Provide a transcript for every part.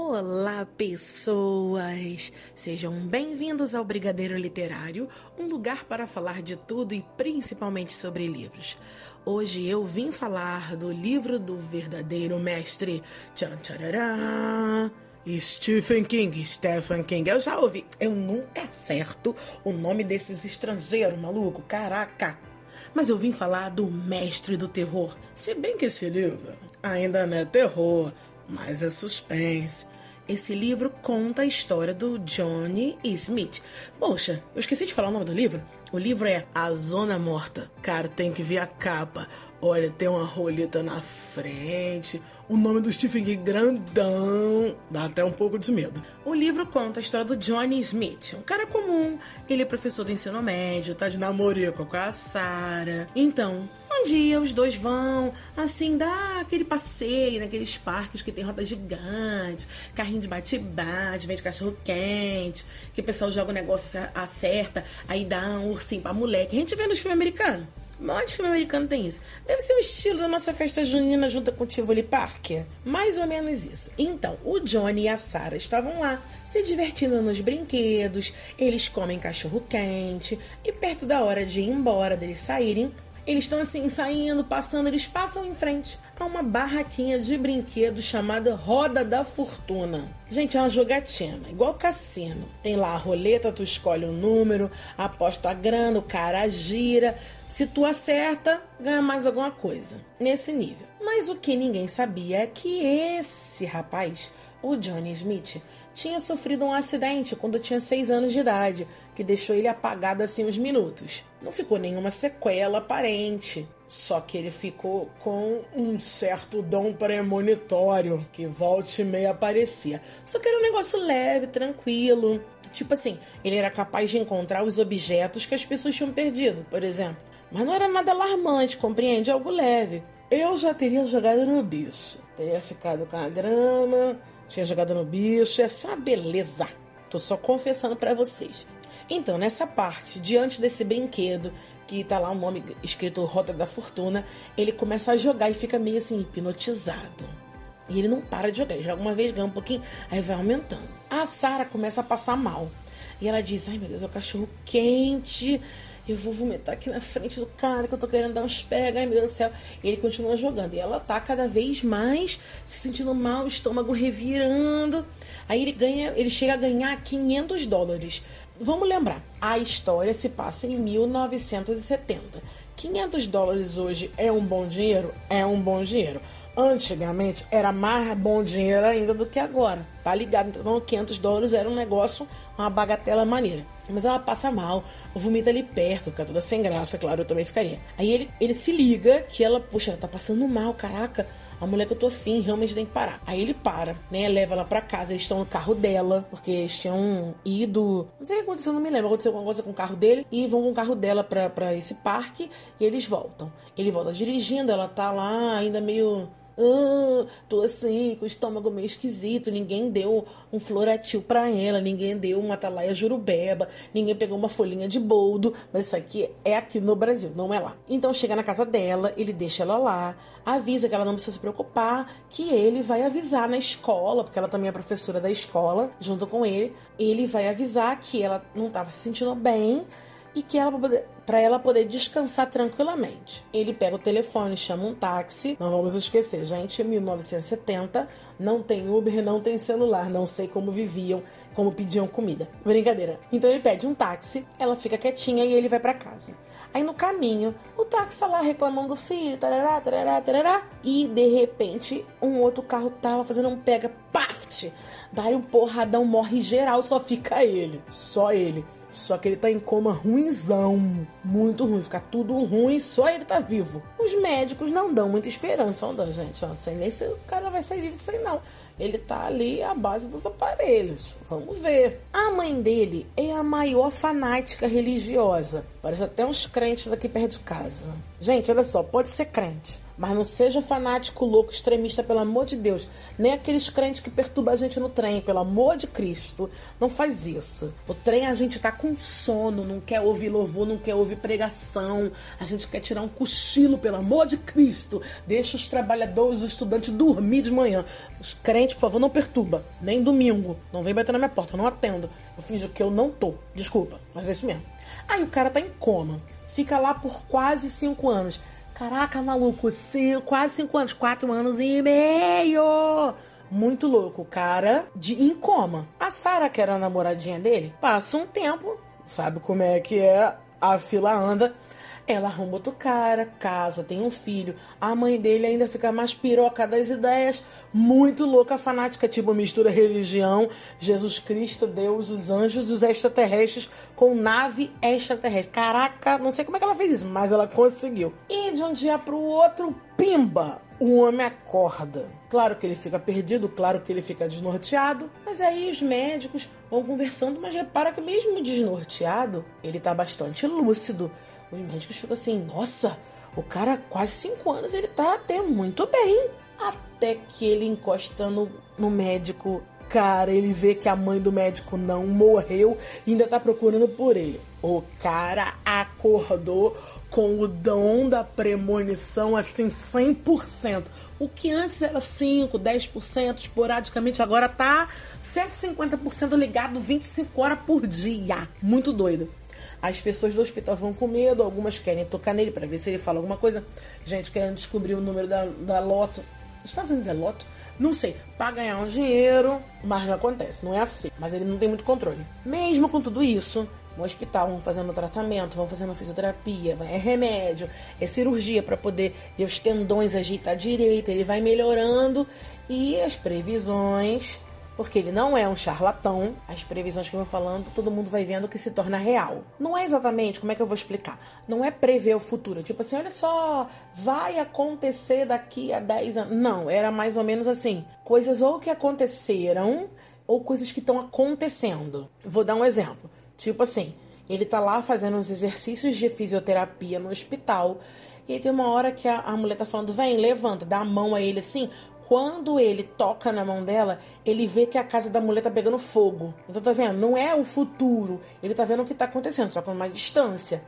Olá, pessoas! Sejam bem-vindos ao Brigadeiro Literário, um lugar para falar de tudo e principalmente sobre livros. Hoje eu vim falar do livro do verdadeiro mestre tchan, Stephen King. Stephen King. Eu já ouvi. Eu nunca acerto o nome desses estrangeiros, maluco. Caraca! Mas eu vim falar do mestre do terror. Se bem que esse livro ainda não é terror mas é suspense. Esse livro conta a história do Johnny Smith. Poxa, eu esqueci de falar o nome do livro. O livro é A Zona Morta. Cara, tem que ver a capa. Olha, tem uma roleta na frente, o nome do Stephen King grandão, dá até um pouco de medo. O livro conta a história do Johnny Smith, um cara comum, ele é professor do ensino médio, tá de namorico com a Sarah. Então, um dia os dois vão, assim, dar aquele passeio naqueles parques que tem roda gigante, carrinho de bate-bate, vende cachorro quente, que o pessoal joga o negócio, acerta, aí dá um ursinho pra moleque. A gente vê nos filmes americanos. Onde filme americano tem isso? Deve ser o estilo da nossa festa junina junto com o Tivoli Park. Mais ou menos isso. Então, o Johnny e a Sarah estavam lá, se divertindo nos brinquedos, eles comem cachorro quente, e perto da hora de ir embora, deles saírem, eles estão assim, saindo, passando, eles passam em frente a uma barraquinha de brinquedos chamada Roda da Fortuna. Gente, é uma jogatina, igual cassino. Tem lá a roleta, tu escolhe um número, aposta a grana, o cara gira. Se tu acerta, ganha mais alguma coisa. Nesse nível. Mas o que ninguém sabia é que esse rapaz, o Johnny Smith, tinha sofrido um acidente quando tinha 6 anos de idade, que deixou ele apagado assim uns minutos. Não ficou nenhuma sequela aparente. Só que ele ficou com um certo dom premonitório que volta e meia aparecia. Só que era um negócio leve, tranquilo. Tipo assim, ele era capaz de encontrar os objetos que as pessoas tinham perdido, por exemplo. Mas não era nada alarmante, compreende? Algo leve. Eu já teria jogado no bicho. Teria ficado com a grama, tinha jogado no bicho, essa beleza. Tô só confessando para vocês. Então, nessa parte, diante desse brinquedo, que tá lá o nome escrito Rota da Fortuna, ele começa a jogar e fica meio assim, hipnotizado. E ele não para de jogar, ele joga uma vez, ganha um pouquinho, aí vai aumentando. A Sara começa a passar mal. E ela diz: Ai meu Deus, é o cachorro quente eu vou vomitar aqui na frente do cara que eu tô querendo dar uns pega, ai meu Deus do céu. E ele continua jogando. E ela tá cada vez mais se sentindo mal, o estômago revirando. Aí ele ganha, ele chega a ganhar 500 dólares. Vamos lembrar, a história se passa em 1970. 500 dólares hoje é um bom dinheiro? É um bom dinheiro. Antigamente era mais bom dinheiro ainda do que agora, tá ligado? Então 500 dólares era um negócio, uma bagatela maneira. Mas ela passa mal, vomita ali perto, fica toda sem graça, claro, eu também ficaria. Aí ele, ele se liga que ela, puxa, ela tá passando mal, caraca, a mulher que eu tô afim, realmente tem que parar. Aí ele para, né? Leva ela pra casa, eles estão no carro dela, porque eles tinham ido. Não sei o que aconteceu, não me lembro. Aconteceu alguma coisa com o carro dele. E vão com o carro dela pra esse parque e eles voltam. Ele volta dirigindo, ela tá lá ainda meio ah, tô assim, com o estômago meio esquisito, ninguém deu um floratil para ela, ninguém deu uma atalaia jurubeba, ninguém pegou uma folhinha de boldo, mas isso aqui é aqui no Brasil, não é lá. Então chega na casa dela, ele deixa ela lá, avisa que ela não precisa se preocupar, que ele vai avisar na escola, porque ela também é professora da escola, junto com ele, ele vai avisar que ela não estava se sentindo bem e que ela para ela poder descansar tranquilamente. Ele pega o telefone, chama um táxi. Não vamos esquecer, gente, 1970, não tem Uber, não tem celular, não sei como viviam, como pediam comida. Brincadeira. Então ele pede um táxi, ela fica quietinha e ele vai para casa. Aí no caminho, o táxi tá lá reclamando do filho, tarará, tarará, tarará, e de repente um outro carro tava fazendo um pega, paft! Dá um porradão, morre geral, só fica ele. Só ele. Só que ele tá em coma ruimzão, muito ruim, fica tudo ruim, só ele tá vivo. Os médicos não dão muita esperança, falando, gente, ó, sei nem se o cara vai sair vivo disso aí não. Ele tá ali à base dos aparelhos. Vamos ver. A mãe dele é a maior fanática religiosa. Parece até uns crentes aqui perto de casa. Gente, olha só, pode ser crente Mas não seja fanático, louco, extremista, pelo amor de Deus. Nem aqueles crentes que perturbam a gente no trem, pelo amor de Cristo. Não faz isso. O trem a gente tá com sono, não quer ouvir louvor, não quer ouvir pregação. A gente quer tirar um cochilo, pelo amor de Cristo. Deixa os trabalhadores, os estudantes dormir de manhã. Os crentes, por favor, não perturba. Nem domingo. Não vem bater na minha porta, eu não atendo. Eu finjo que eu não tô. Desculpa, mas é isso mesmo. Aí o cara tá em coma. Fica lá por quase cinco anos. Caraca, maluco, cinco, quase cinco anos, quatro anos e meio. Muito louco, cara de em coma. A Sara, que era a namoradinha dele, passa um tempo, sabe como é que é, a fila anda. Ela arruma outro cara, casa, tem um filho. A mãe dele ainda fica mais piroca das ideias. Muito louca, fanática, tipo mistura religião, Jesus Cristo, Deus, os anjos, os extraterrestres com nave extraterrestre. Caraca, não sei como é que ela fez isso, mas ela conseguiu. E de um dia pro outro, pimba! O homem acorda. Claro que ele fica perdido, claro que ele fica desnorteado, mas aí os médicos vão conversando, mas repara que mesmo desnorteado, ele tá bastante lúcido os médicos ficam assim, nossa, o cara quase cinco anos ele tá até muito bem. Até que ele encosta no, no médico, cara, ele vê que a mãe do médico não morreu e ainda tá procurando por ele. O cara acordou com o dom da premonição assim 100%. O que antes era 5, 10%, esporadicamente, agora tá 150% ligado 25 horas por dia. Muito doido. As pessoas do hospital vão com medo, algumas querem tocar nele para ver se ele fala alguma coisa. Gente querendo descobrir o número da, da loto. Os Estados Unidos é loto? Não sei. Para ganhar um dinheiro, mas não acontece. Não é assim. Mas ele não tem muito controle. Mesmo com tudo isso, no hospital, vão fazendo tratamento, vão fazendo fisioterapia, é remédio, é cirurgia para poder ver os tendões ajeitar direito, ele vai melhorando e as previsões porque ele não é um charlatão. As previsões que eu vou falando, todo mundo vai vendo que se torna real. Não é exatamente, como é que eu vou explicar? Não é prever o futuro. Tipo assim, olha só, vai acontecer daqui a 10 anos. Não, era mais ou menos assim. Coisas ou que aconteceram ou coisas que estão acontecendo. Vou dar um exemplo. Tipo assim, ele tá lá fazendo uns exercícios de fisioterapia no hospital. E tem uma hora que a, a mulher tá falando, vem, levanta, dá a mão a ele assim quando ele toca na mão dela, ele vê que a casa da mulher tá pegando fogo. Então tá vendo? Não é o futuro. Ele tá vendo o que tá acontecendo, só com uma distância.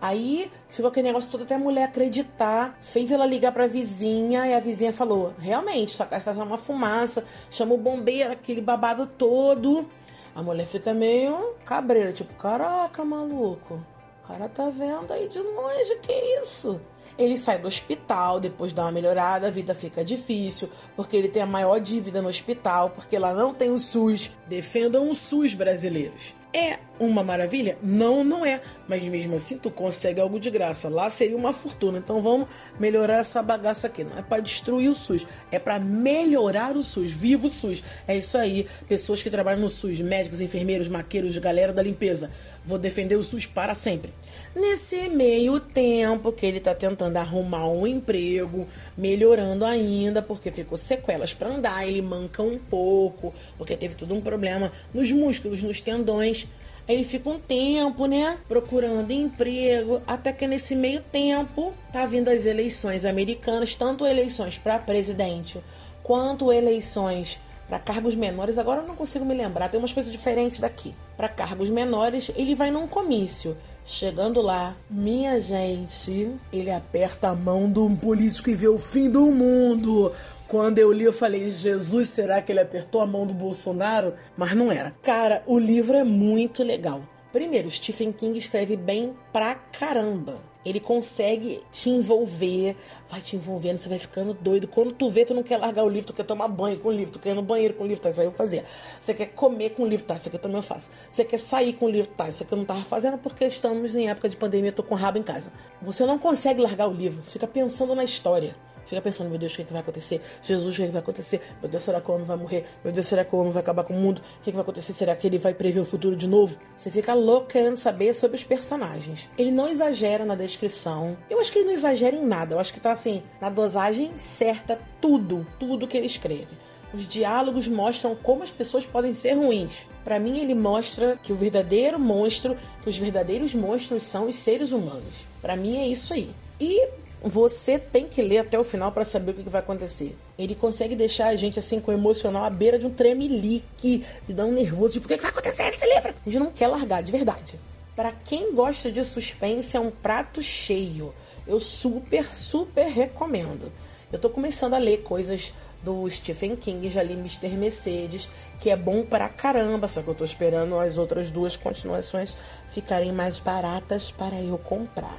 Aí ficou aquele negócio todo até a mulher acreditar. Fez ela ligar pra vizinha e a vizinha falou: realmente, sua casa tá uma fumaça. Chama o bombeiro, aquele babado todo. A mulher fica meio cabreira, tipo: caraca, maluco. O cara tá vendo aí de longe, que isso? Ele sai do hospital, depois dá uma melhorada, a vida fica difícil, porque ele tem a maior dívida no hospital, porque lá não tem o SUS. Defendam o SUS brasileiros. É uma maravilha? Não, não é. Mas mesmo assim, tu consegue algo de graça. Lá seria uma fortuna. Então vamos melhorar essa bagaça aqui. Não é para destruir o SUS, é para melhorar o SUS. Viva o SUS. É isso aí. Pessoas que trabalham no SUS, médicos, enfermeiros, maqueiros, galera da limpeza. Vou defender o SUS para sempre. Nesse meio tempo que ele está tentando arrumar um emprego, melhorando ainda, porque ficou sequelas para andar, ele manca um pouco, porque teve todo um problema nos músculos, nos tendões. Aí ele fica um tempo, né, procurando emprego, até que nesse meio tempo tá vindo as eleições americanas, tanto eleições para presidente quanto eleições para cargos menores. Agora eu não consigo me lembrar, tem umas coisas diferentes daqui. Para cargos menores, ele vai num comício. Chegando lá, minha gente, ele aperta a mão de um político e vê o fim do mundo. Quando eu li, eu falei, Jesus, será que ele apertou a mão do Bolsonaro? Mas não era. Cara, o livro é muito legal. Primeiro, Stephen King escreve bem pra caramba. Ele consegue te envolver, vai te envolvendo, você vai ficando doido. Quando tu vê, tu não quer largar o livro, tu quer tomar banho com o livro, tu quer ir no banheiro com o livro, tá? Isso aí eu fazia. Você quer comer com o livro, tá? Isso aqui eu também faço. Você quer sair com o livro, tá? Isso aqui eu não tava fazendo porque estamos em época de pandemia, eu tô com rabo em casa. Você não consegue largar o livro, fica pensando na história. Fica pensando, meu Deus, o que, é que vai acontecer? Jesus, o que, é que vai acontecer? Meu Deus, será que o homem vai morrer? Meu Deus, será que o homem vai acabar com o mundo? O que, é que vai acontecer? Será que ele vai prever o futuro de novo? Você fica louco querendo saber sobre os personagens. Ele não exagera na descrição. Eu acho que ele não exagera em nada. Eu acho que tá assim, na dosagem certa, tudo, tudo que ele escreve. Os diálogos mostram como as pessoas podem ser ruins. Para mim, ele mostra que o verdadeiro monstro, que os verdadeiros monstros são os seres humanos. Para mim é isso aí. E Você tem que ler até o final para saber o que vai acontecer. Ele consegue deixar a gente assim com o emocional à beira de um tremelique, de dar um nervoso, tipo, o que vai acontecer nesse livro? A gente não quer largar, de verdade. Para quem gosta de suspense, é um prato cheio. Eu super, super recomendo. Eu tô começando a ler coisas do Stephen King, já li Mr. Mercedes, que é bom pra caramba, só que eu tô esperando as outras duas continuações ficarem mais baratas para eu comprar,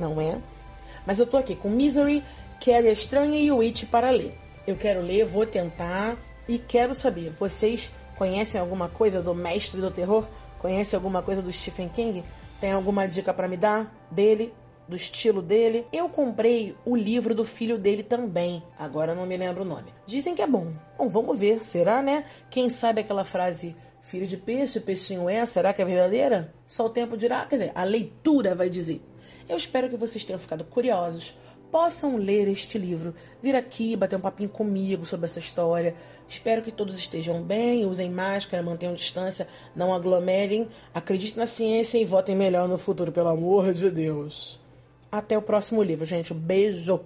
não é? Mas eu tô aqui com Misery, Carrie Estranha e Witch para ler. Eu quero ler, vou tentar e quero saber, vocês conhecem alguma coisa do Mestre do Terror? Conhecem alguma coisa do Stephen King? Tem alguma dica para me dar dele? do estilo dele. Eu comprei o livro do filho dele também. Agora não me lembro o nome. Dizem que é bom. Bom, vamos ver. Será, né? Quem sabe aquela frase filho de peixe, peixinho é, será que é verdadeira? Só o tempo dirá. Quer dizer, a leitura vai dizer. Eu espero que vocês tenham ficado curiosos, possam ler este livro, vir aqui bater um papinho comigo sobre essa história. Espero que todos estejam bem, usem máscara, mantenham distância, não aglomerem, acreditem na ciência e votem melhor no futuro, pelo amor de Deus. Até o próximo livro, gente. Beijo.